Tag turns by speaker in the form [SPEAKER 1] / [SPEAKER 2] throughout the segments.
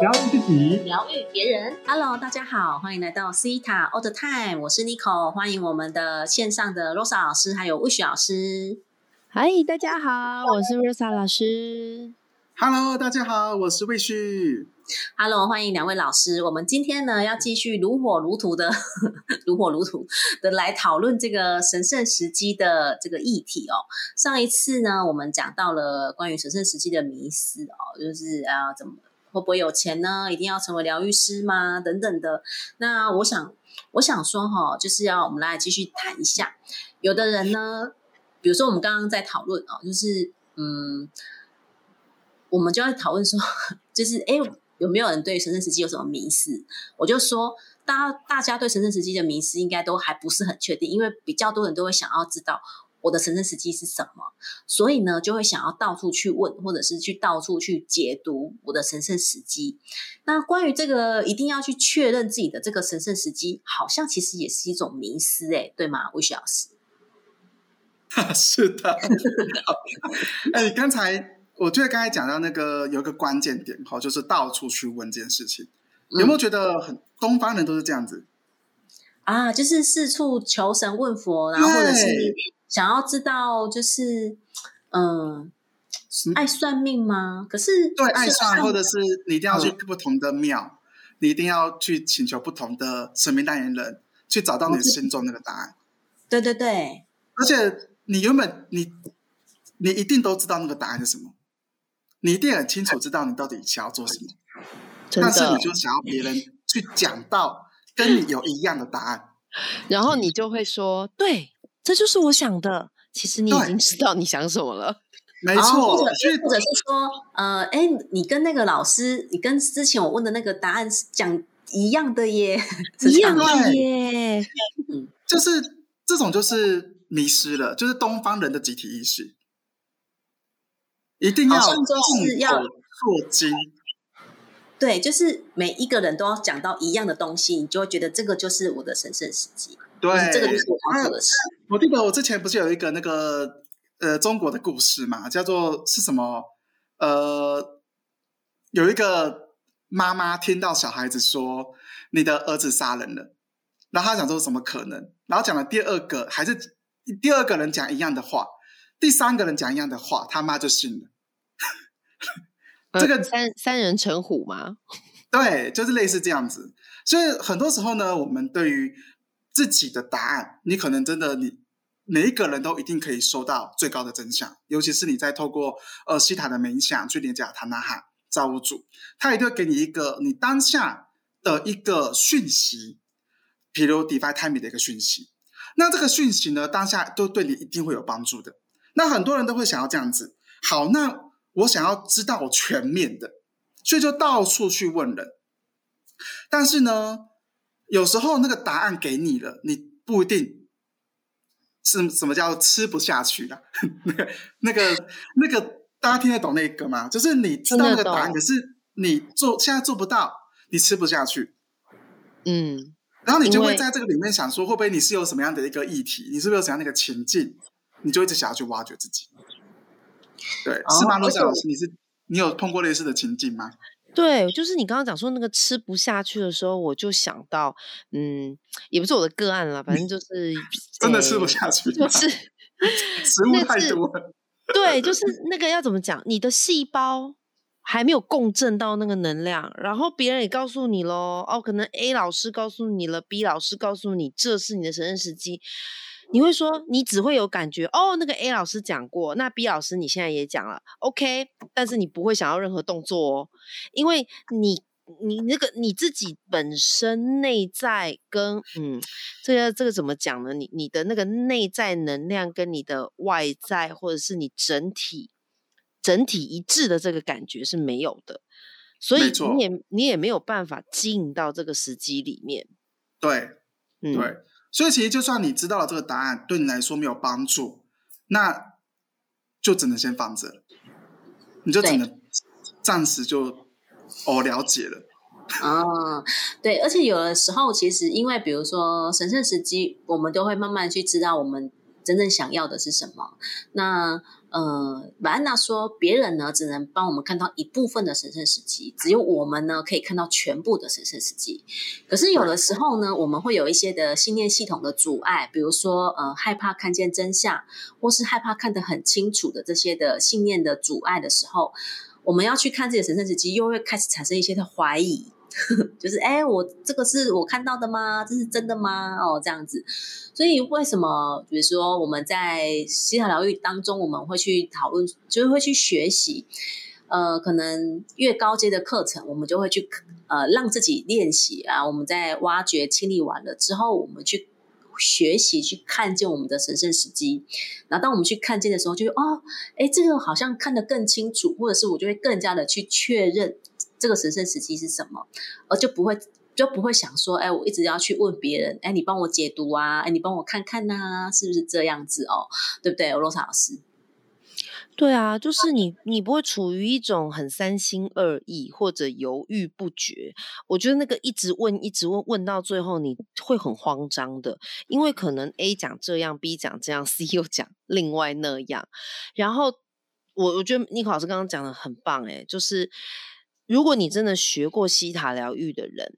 [SPEAKER 1] 疗愈自己，
[SPEAKER 2] 疗愈别人。Hello，大家好，欢迎来到 Cita All the Time，我是 Nico，欢迎我们的线上的 Rosa 老师，还有 Wish 老师。
[SPEAKER 3] 嗨，大家好，我是 Rosa 老师。
[SPEAKER 1] Hello，大家好，我是 Wish。
[SPEAKER 2] Hello，欢迎两位老师。我们今天呢，要继续如火如荼的、如火如荼的来讨论这个神圣时机的这个议题哦。上一次呢，我们讲到了关于神圣时机的迷思哦，就是啊，怎么会不会有钱呢？一定要成为疗愈师吗？等等的。那我想，我想说哈，就是要我们来继续谈一下。有的人呢，比如说我们刚刚在讨论哦，就是嗯，我们就要讨论说，就是哎。有没有人对神圣时期有什么迷思？我就说，大家大家对神圣时机的迷思应该都还不是很确定，因为比较多人都会想要知道我的神圣时机是什么，所以呢，就会想要到处去问，或者是去到处去解读我的神圣时机。那关于这个一定要去确认自己的这个神圣时机，好像其实也是一种迷思，哎，对吗？魏雪老师？
[SPEAKER 1] 是的。哎，刚才。我觉得刚才讲到那个有一个关键点哈，就是到处去问这件事情，有没有觉得很东方人都是这样子
[SPEAKER 2] 啊？就是四处求神问佛，然后或者是想要知道，就是嗯，爱算命吗？可是
[SPEAKER 1] 对爱算，或者是你一定要去不同的庙，你一定要去请求不同的神明代言人，去找到你心中那个答案。
[SPEAKER 2] 对对对，
[SPEAKER 1] 而且你原本你你一定都知道那个答案是什么。你一定很清楚知道你到底想要做什么，但是你就想要别人去讲到跟你有一样的答案，
[SPEAKER 3] 然后你就会说：“对，这就是我想的。”其实你已经知道你想什么了，
[SPEAKER 1] 没错。
[SPEAKER 2] 或者或者是说，呃，哎，你跟那个老师，你跟之前我问的那个答案是讲一样的耶，
[SPEAKER 3] 一样的耶。
[SPEAKER 1] 嗯，就是这种就是迷失了，就是东方人的集体意识。一定要
[SPEAKER 2] 就是要
[SPEAKER 1] 做精，
[SPEAKER 2] 对，就是每一个人都要讲到一样的东西，你就会觉得这个就是我的神圣时机。
[SPEAKER 1] 对，
[SPEAKER 2] 这个就是我的事。
[SPEAKER 1] 我记得我之前不是有一个那个呃中国的故事嘛，叫做是什么？呃，有一个妈妈听到小孩子说你的儿子杀人了，然后他想说怎么可能？然后讲了第二个，还是第二个人讲一样的话。第三个人讲一样的话，他妈就信了。
[SPEAKER 3] 这个三三人成虎吗？
[SPEAKER 1] 对，就是类似这样子。所以很多时候呢，我们对于自己的答案，你可能真的你每一个人都一定可以收到最高的真相。尤其是你在透过呃西塔的冥想去连接塔纳哈造物主，他一定会给你一个你当下的一个讯息，比如 Divine Time 的一个讯息。那这个讯息呢，当下都对你一定会有帮助的。那很多人都会想要这样子，好，那我想要知道全面的，所以就到处去问人。但是呢，有时候那个答案给你了，你不一定是什么叫吃不下去的。那个、那个、那个，大家听得懂那个吗？就是你知道那个答案，可是你做现在做不到，你吃不下去。
[SPEAKER 3] 嗯，
[SPEAKER 1] 然后你就会在这个里面想说，会不会你是有什么样的一个议题？你是不是有什么样的一个情境？你就一直想要去挖掘自己，对，是吗？罗小老师，你是你有碰过类似的情境吗？
[SPEAKER 3] 对，就是你刚刚讲说那个吃不下去的时候，我就想到，嗯，也不是我的个案了，反正就是
[SPEAKER 1] 真的吃不下去，
[SPEAKER 3] 就是
[SPEAKER 1] 食物太多。
[SPEAKER 3] 对，就是那个要怎么讲？你的细胞还没有共振到那个能量，然后别人也告诉你喽，哦，可能 A 老师告诉你了，B 老师告诉你，这是你的神圣时机。你会说，你只会有感觉哦，那个 A 老师讲过，那 B 老师你现在也讲了，OK，但是你不会想要任何动作哦，因为你你那个你自己本身内在跟嗯，这个这个怎么讲呢？你你的那个内在能量跟你的外在或者是你整体整体一致的这个感觉是没有的，所以你也你也没有办法进到这个时机里面，
[SPEAKER 1] 对，嗯，对。所以，其实就算你知道了这个答案，对你来说没有帮助，那就只能先放着，你就只能暂时就哦了解了。
[SPEAKER 2] 啊，对，而且有的时候，其实因为比如说神圣时机，我们都会慢慢去知道我们。真正想要的是什么？那呃，马安娜说，别人呢只能帮我们看到一部分的神圣时机，只有我们呢可以看到全部的神圣时机。可是有的时候呢，我们会有一些的信念系统的阻碍，比如说呃，害怕看见真相，或是害怕看得很清楚的这些的信念的阻碍的时候，我们要去看自己的神圣时机，又会开始产生一些的怀疑。就是哎，我这个是我看到的吗？这是真的吗？哦，这样子。所以为什么，比如说我们在西塔疗愈当中，我们会去讨论，就是会去学习。呃，可能越高阶的课程，我们就会去呃让自己练习啊。我们在挖掘、清理完了之后，我们去学习，去看见我们的神圣时机。然后当我们去看见的时候，就哦，哎，这个好像看得更清楚，或者是我就会更加的去确认。这个神圣时机是什么？而就不会就不会想说，哎，我一直要去问别人，哎，你帮我解读啊，哎，你帮我看看呐，是不是这样子哦？对不对，罗莎老师？
[SPEAKER 3] 对啊，就是你，你不会处于一种很三心二意或者犹豫不决。我觉得那个一直问，一直问，问到最后你会很慌张的，因为可能 A 讲这样，B 讲这样，C 又讲另外那样。然后我我觉得尼克老师刚刚讲的很棒，哎，就是。如果你真的学过西塔疗愈的人，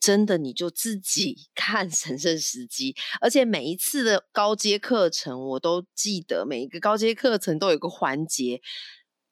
[SPEAKER 3] 真的你就自己 看神圣时机，而且每一次的高阶课程，我都记得每一个高阶课程都有个环节。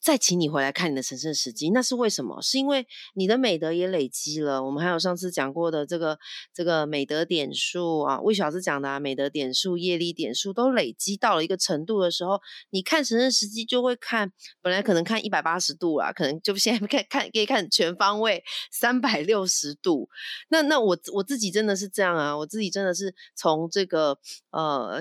[SPEAKER 3] 再请你回来看你的神圣时机，那是为什么？是因为你的美德也累积了。我们还有上次讲过的这个这个美德点数啊，魏小师讲的啊，美德点数、业力点数都累积到了一个程度的时候，你看神圣时机就会看，本来可能看一百八十度啦，可能就现在 看看可以看全方位三百六十度。那那我我自己真的是这样啊，我自己真的是从这个呃，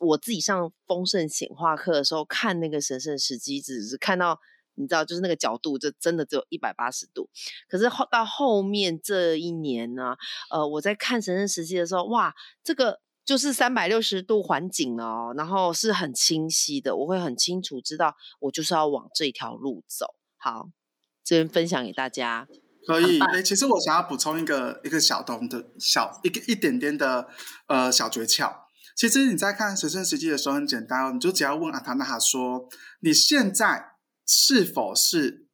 [SPEAKER 3] 我自己上丰盛显化课的时候看那个神圣时机，只是看到。你知道，就是那个角度，就真的只有一百八十度。可是后到后面这一年呢，呃，我在看神圣时期的时候，哇，这个就是三百六十度环景哦，然后是很清晰的，我会很清楚知道我就是要往这条路走。好，这边分享给大家。
[SPEAKER 1] 可以，哎，其实我想要补充一个一个小东的小一个一点点的呃小诀窍。其实你在看神圣时期的时候很简单哦，你就只要问阿塔纳哈说，你现在。是否是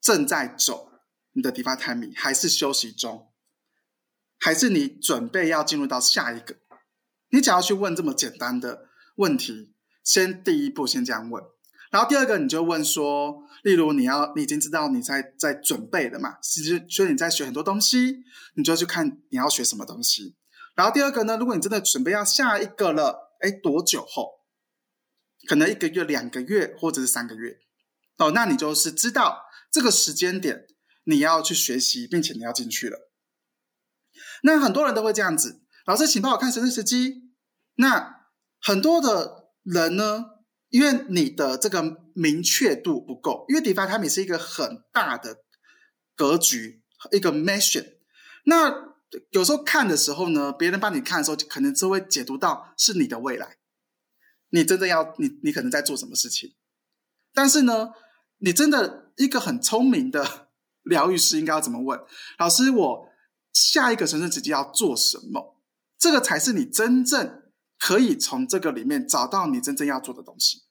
[SPEAKER 1] 正在走你的 d i v i timing，还是休息中，还是你准备要进入到下一个？你只要去问这么简单的问题，先第一步先这样问，然后第二个你就问说，例如你要你已经知道你在在准备了嘛，其实所以你在学很多东西，你就去看你要学什么东西。然后第二个呢，如果你真的准备要下一个了，哎，多久后？可能一个月、两个月，或者是三个月。哦，那你就是知道这个时间点你要去学习，并且你要进去了。那很多人都会这样子，老师，请帮我看神圣时机。那很多的人呢，因为你的这个明确度不够，因为 DeFi 它也是一个很大的格局，一个 mission。那有时候看的时候呢，别人帮你看的时候，可能就会解读到是你的未来，你真的要你你可能在做什么事情。但是呢，你真的一个很聪明的疗愈师应该要怎么问老师？我下一个神圣时机要做什么？这个才是你真正可以从这个里面找到你真正要做的东西。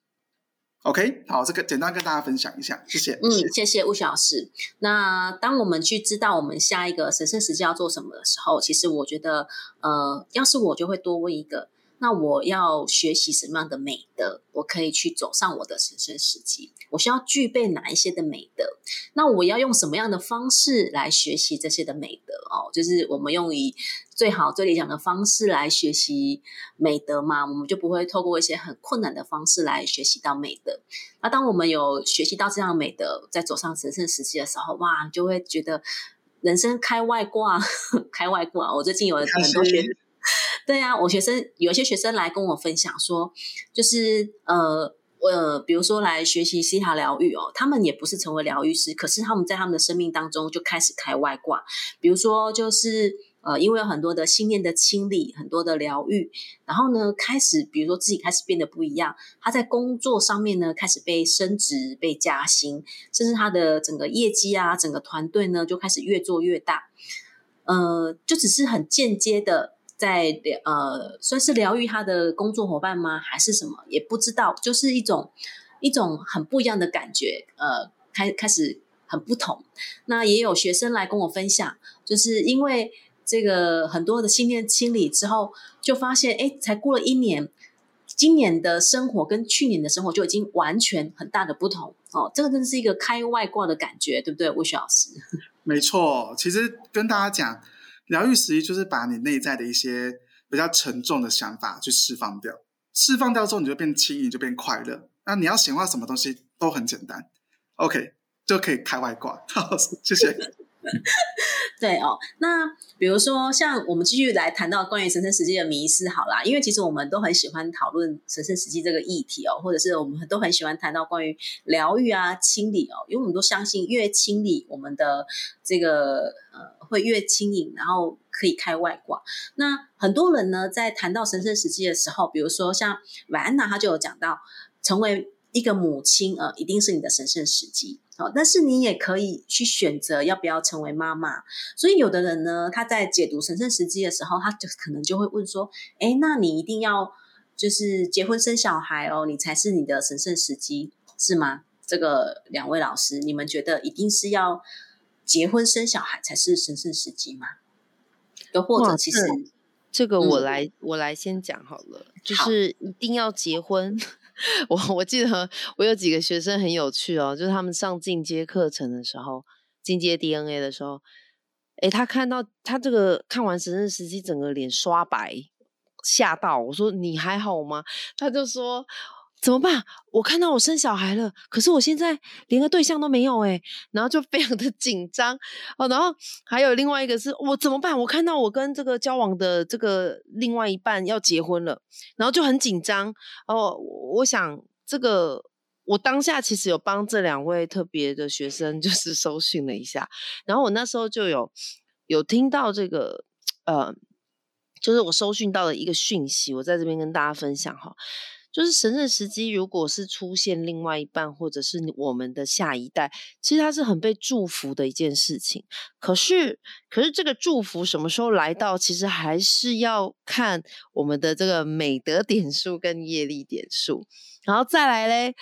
[SPEAKER 1] OK，好，这个简单跟大家分享一下，谢谢。
[SPEAKER 2] 嗯，谢谢吴老师。那当我们去知道我们下一个神圣时机要做什么的时候，其实我觉得，呃，要是我就会多问一个。那我要学习什么样的美德？我可以去走上我的神圣时机。我需要具备哪一些的美德？那我要用什么样的方式来学习这些的美德？哦，就是我们用以最好、最理想的方式来学习美德嘛，我们就不会透过一些很困难的方式来学习到美德。那当我们有学习到这样美德，在走上神圣时期的时候，哇，就会觉得人生开外挂，开外挂。我最近有很多学。对啊，我学生有些学生来跟我分享说，就是呃呃，比如说来学习西塔疗愈哦，他们也不是成为疗愈师，可是他们在他们的生命当中就开始开外挂，比如说就是呃，因为有很多的信念的清理，很多的疗愈，然后呢，开始比如说自己开始变得不一样，他在工作上面呢开始被升职、被加薪，甚至他的整个业绩啊，整个团队呢就开始越做越大，呃，就只是很间接的。在呃，算是疗愈他的工作伙伴吗？还是什么？也不知道，就是一种一种很不一样的感觉。呃，开开始很不同。那也有学生来跟我分享，就是因为这个很多的信念清理之后，就发现，哎，才过了一年。今年的生活跟去年的生活就已经完全很大的不同哦，这个真是一个开外挂的感觉，对不对，魏雪老师？
[SPEAKER 1] 没错，其实跟大家讲，疗愈实际就是把你内在的一些比较沉重的想法去释放掉，释放掉之后你就变轻盈，就变快乐。那你要显化什么东西都很简单，OK 就可以开外挂。好，谢谢。
[SPEAKER 2] 对哦，那比如说像我们继续来谈到关于神圣时机的迷思，好啦，因为其实我们都很喜欢讨论神圣时机这个议题哦，或者是我们都很喜欢谈到关于疗愈啊、清理哦，因为我们都相信越清理我们的这个呃会越轻盈，然后可以开外挂。那很多人呢在谈到神圣时机的时候，比如说像婉安娜，她就有讲到成为一个母亲呃，一定是你的神圣时机。但是你也可以去选择要不要成为妈妈，所以有的人呢，他在解读神圣时机的时候，他就可能就会问说：“哎，那你一定要就是结婚生小孩哦，你才是你的神圣时机，是吗？”这个两位老师，你们觉得一定是要结婚生小孩才是神圣时机吗？又或者其实
[SPEAKER 3] 这个我来我来先讲好了，就是一定要结婚。我我记得我有几个学生很有趣哦，就是他们上进阶课程的时候，进阶 DNA 的时候，诶，他看到他这个看完神圣时期，整个脸刷白，吓到我说你还好吗？他就说。怎么办？我看到我生小孩了，可是我现在连个对象都没有哎，然后就非常的 紧张哦。然后还有另外一个是我怎么办？我看到我跟这个交往的这个另外一半要结婚了，然后就很紧张哦。我想这个我当下其实有帮这两位特别的学生 就是搜寻了一下，然后我那时候就有有听到这个呃，就是我搜寻到的一个讯息，我在这边跟大家分享哈。就是神圣时机，如果是出现另外一半，或者是我们的下一代，其实它是很被祝福的一件事情。可是，可是这个祝福什么时候来到，其实还是要看我们的这个美德点数跟业力点数。然后再来嘞，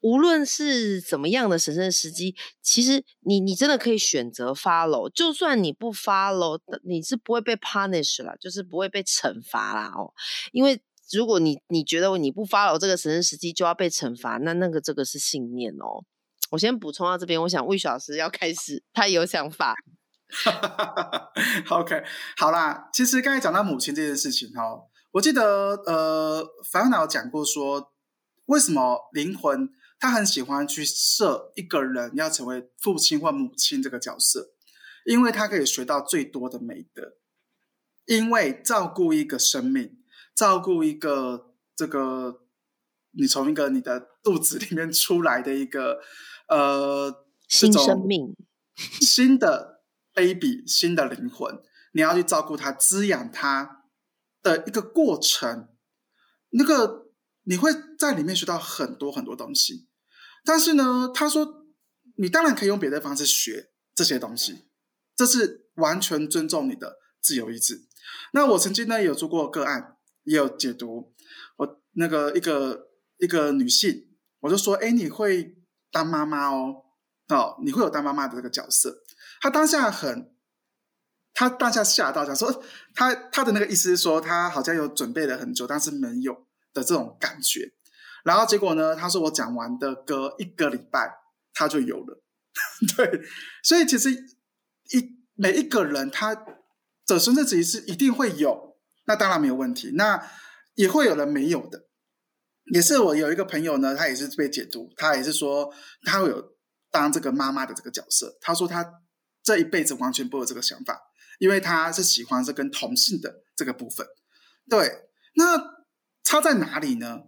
[SPEAKER 3] 无论是怎么样的神圣时机，其实你你真的可以选择 follow，就算你不 follow，你是不会被 punish 了，就是不会被惩罚啦哦，因为。如果你你觉得你不发了这个神圣时机就要被惩罚，那那个这个是信念哦。我先补充到这边，我想魏老师要开始，他有想法。
[SPEAKER 1] OK，好啦，其实刚才讲到母亲这件事情哦，我记得呃，烦恼讲过说，为什么灵魂他很喜欢去设一个人要成为父亲或母亲这个角色，因为他可以学到最多的美德，因为照顾一个生命。照顾一个这个，你从一个你的肚子里面出来的一个呃
[SPEAKER 3] 新生命、
[SPEAKER 1] 新的 baby、新的灵魂，你要去照顾它、滋养它的一个过程，那个你会在里面学到很多很多东西。但是呢，他说你当然可以用别的方式学这些东西，这是完全尊重你的自由意志。那我曾经呢有做过个案。也有解读，我那个一个一个女性，我就说，哎，你会当妈妈哦，哦，你会有当妈妈的这个角色。她当下很，她当下吓到，讲说，她她的那个意思是说，她好像有准备了很久，但是没有的这种感觉。然后结果呢，她说我讲完的隔一个礼拜，她就有了。对，所以其实一每一个人他的生这子是一定会有。那当然没有问题，那也会有人没有的，也是我有一个朋友呢，他也是被解读，他也是说他会有当这个妈妈的这个角色，他说他这一辈子完全不有这个想法，因为他是喜欢是跟同性的这个部分。对，那差在哪里呢？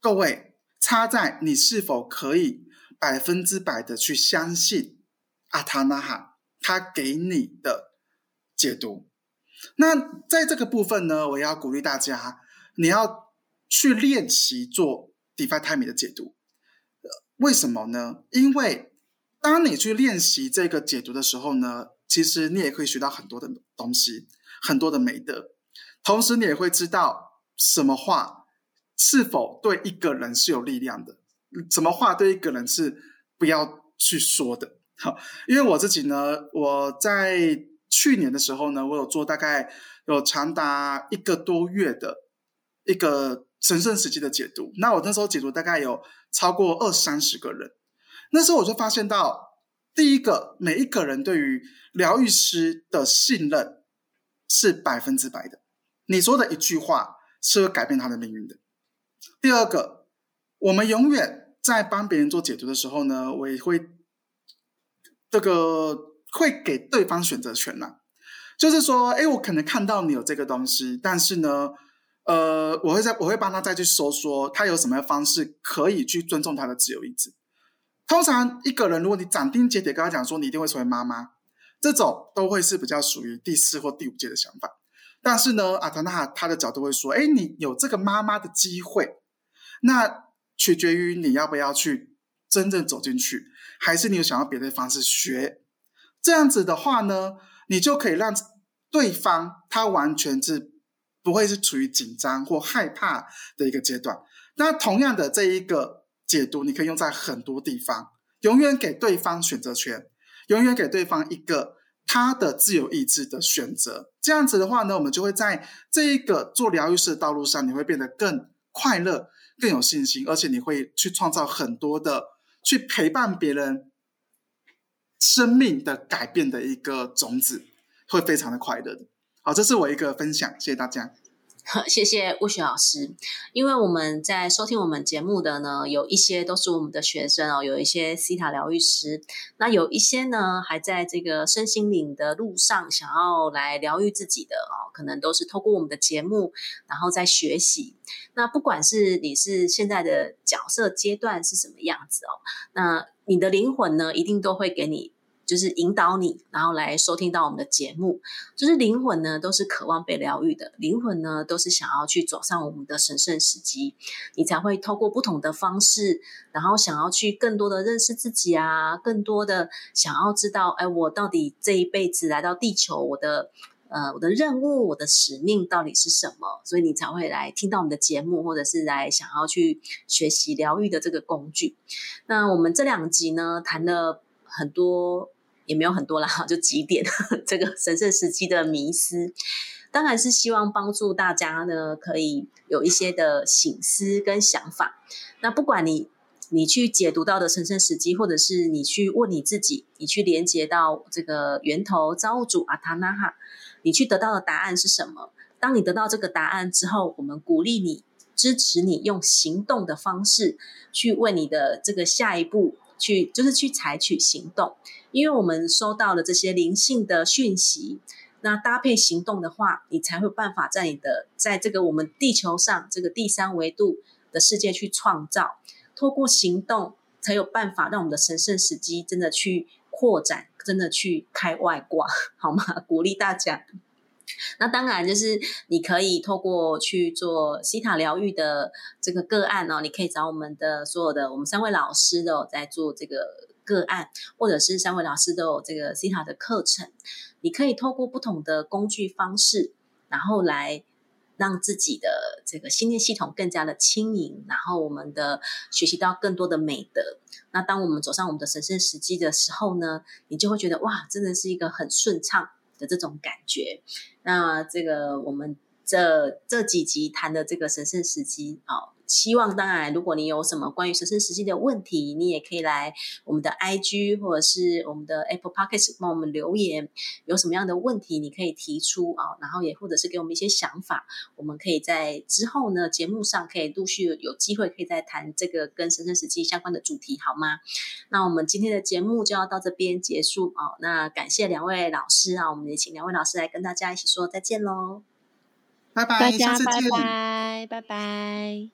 [SPEAKER 1] 各位，差在你是否可以百分之百的去相信阿塔纳哈他给你的解读。那在这个部分呢，我要鼓励大家，你要去练习做 Defi Time 的解读。为什么呢？因为当你去练习这个解读的时候呢，其实你也可以学到很多的东西，很多的美德。同时你也会知道什么话是否对一个人是有力量的，什么话对一个人是不要去说的。好，因为我自己呢，我在去年的时候呢，我有做大概有长达一个多月的一个神圣时期的解读。那我那时候解读大概有超过二三十个人，那时候我就发现到，第一个，每一个人对于疗愈师的信任是百分之百的。你说的一句话是会改变他的命运的。第二个，我们永远在帮别人做解读的时候呢，我也会这个会给对方选择权呐。就是说，哎，我可能看到你有这个东西，但是呢，呃，我会在我会帮他再去搜索他有什么样方式可以去尊重他的自由意志。通常一个人，如果你斩钉截铁跟他讲说你一定会成为妈妈，这种都会是比较属于第四或第五届的想法。但是呢，阿塔纳他的角度会说：“哎，你有这个妈妈的机会，那取决于你要不要去真正走进去，还是你有想要别的方式学。这样子的话呢，你就可以让对方他完全是不会是处于紧张或害怕的一个阶段。那同样的这一个解读，你可以用在很多地方，永远给对方选择权，永远给对方一个。”他的自由意志的选择，这样子的话呢，我们就会在这一个做疗愈师的道路上，你会变得更快乐、更有信心，而且你会去创造很多的去陪伴别人生命的改变的一个种子，会非常的快乐。好，这是我一个分享，谢谢大家。
[SPEAKER 2] 谢谢吴雪老师，因为我们在收听我们节目的呢，有一些都是我们的学生哦，有一些西塔疗愈师，那有一些呢还在这个身心灵的路上，想要来疗愈自己的哦，可能都是透过我们的节目，然后在学习。那不管是你是现在的角色阶段是什么样子哦，那你的灵魂呢，一定都会给你。就是引导你，然后来收听到我们的节目。就是灵魂呢，都是渴望被疗愈的；灵魂呢，都是想要去走上我们的神圣时机。你才会透过不同的方式，然后想要去更多的认识自己啊，更多的想要知道，哎，我到底这一辈子来到地球，我的呃，我的任务，我的使命到底是什么？所以你才会来听到我们的节目，或者是来想要去学习疗愈的这个工具。那我们这两集呢，谈了很多。也没有很多啦，就几点这个神圣时机的迷思，当然是希望帮助大家呢，可以有一些的醒思跟想法。那不管你你去解读到的神圣时机，或者是你去问你自己，你去连接到这个源头造物主阿塔纳哈，你去得到的答案是什么？当你得到这个答案之后，我们鼓励你、支持你，用行动的方式去为你的这个下一步。去就是去采取行动，因为我们收到了这些灵性的讯息，那搭配行动的话，你才会办法在你的在这个我们地球上这个第三维度的世界去创造。透过行动，才有办法让我们的神圣时机真的去扩展，真的去开外挂，好吗？鼓励大家。那当然，就是你可以透过去做西塔疗愈的这个个案哦，你可以找我们的所有的我们三位老师都有在做这个个案，或者是三位老师都有这个西塔的课程，你可以透过不同的工具方式，然后来让自己的这个心念系统更加的轻盈，然后我们的学习到更多的美德。那当我们走上我们的神圣时机的时候呢，你就会觉得哇，真的是一个很顺畅。的这种感觉，那这个我们这这几集谈的这个神圣时机啊。希望当然，如果你有什么关于神圣时机的问题，你也可以来我们的 IG 或者是我们的 Apple Podcast 帮我们留言。有什么样的问题，你可以提出啊，然后也或者是给我们一些想法，我们可以在之后呢节目上可以陆续有机会可以再谈这个跟神圣时机相关的主题，好吗？那我们今天的节目就要到这边结束哦。那感谢两位老师啊，我们也请两位老师来跟大家一起说再见喽。
[SPEAKER 1] 拜拜，
[SPEAKER 3] 大家拜拜，拜拜。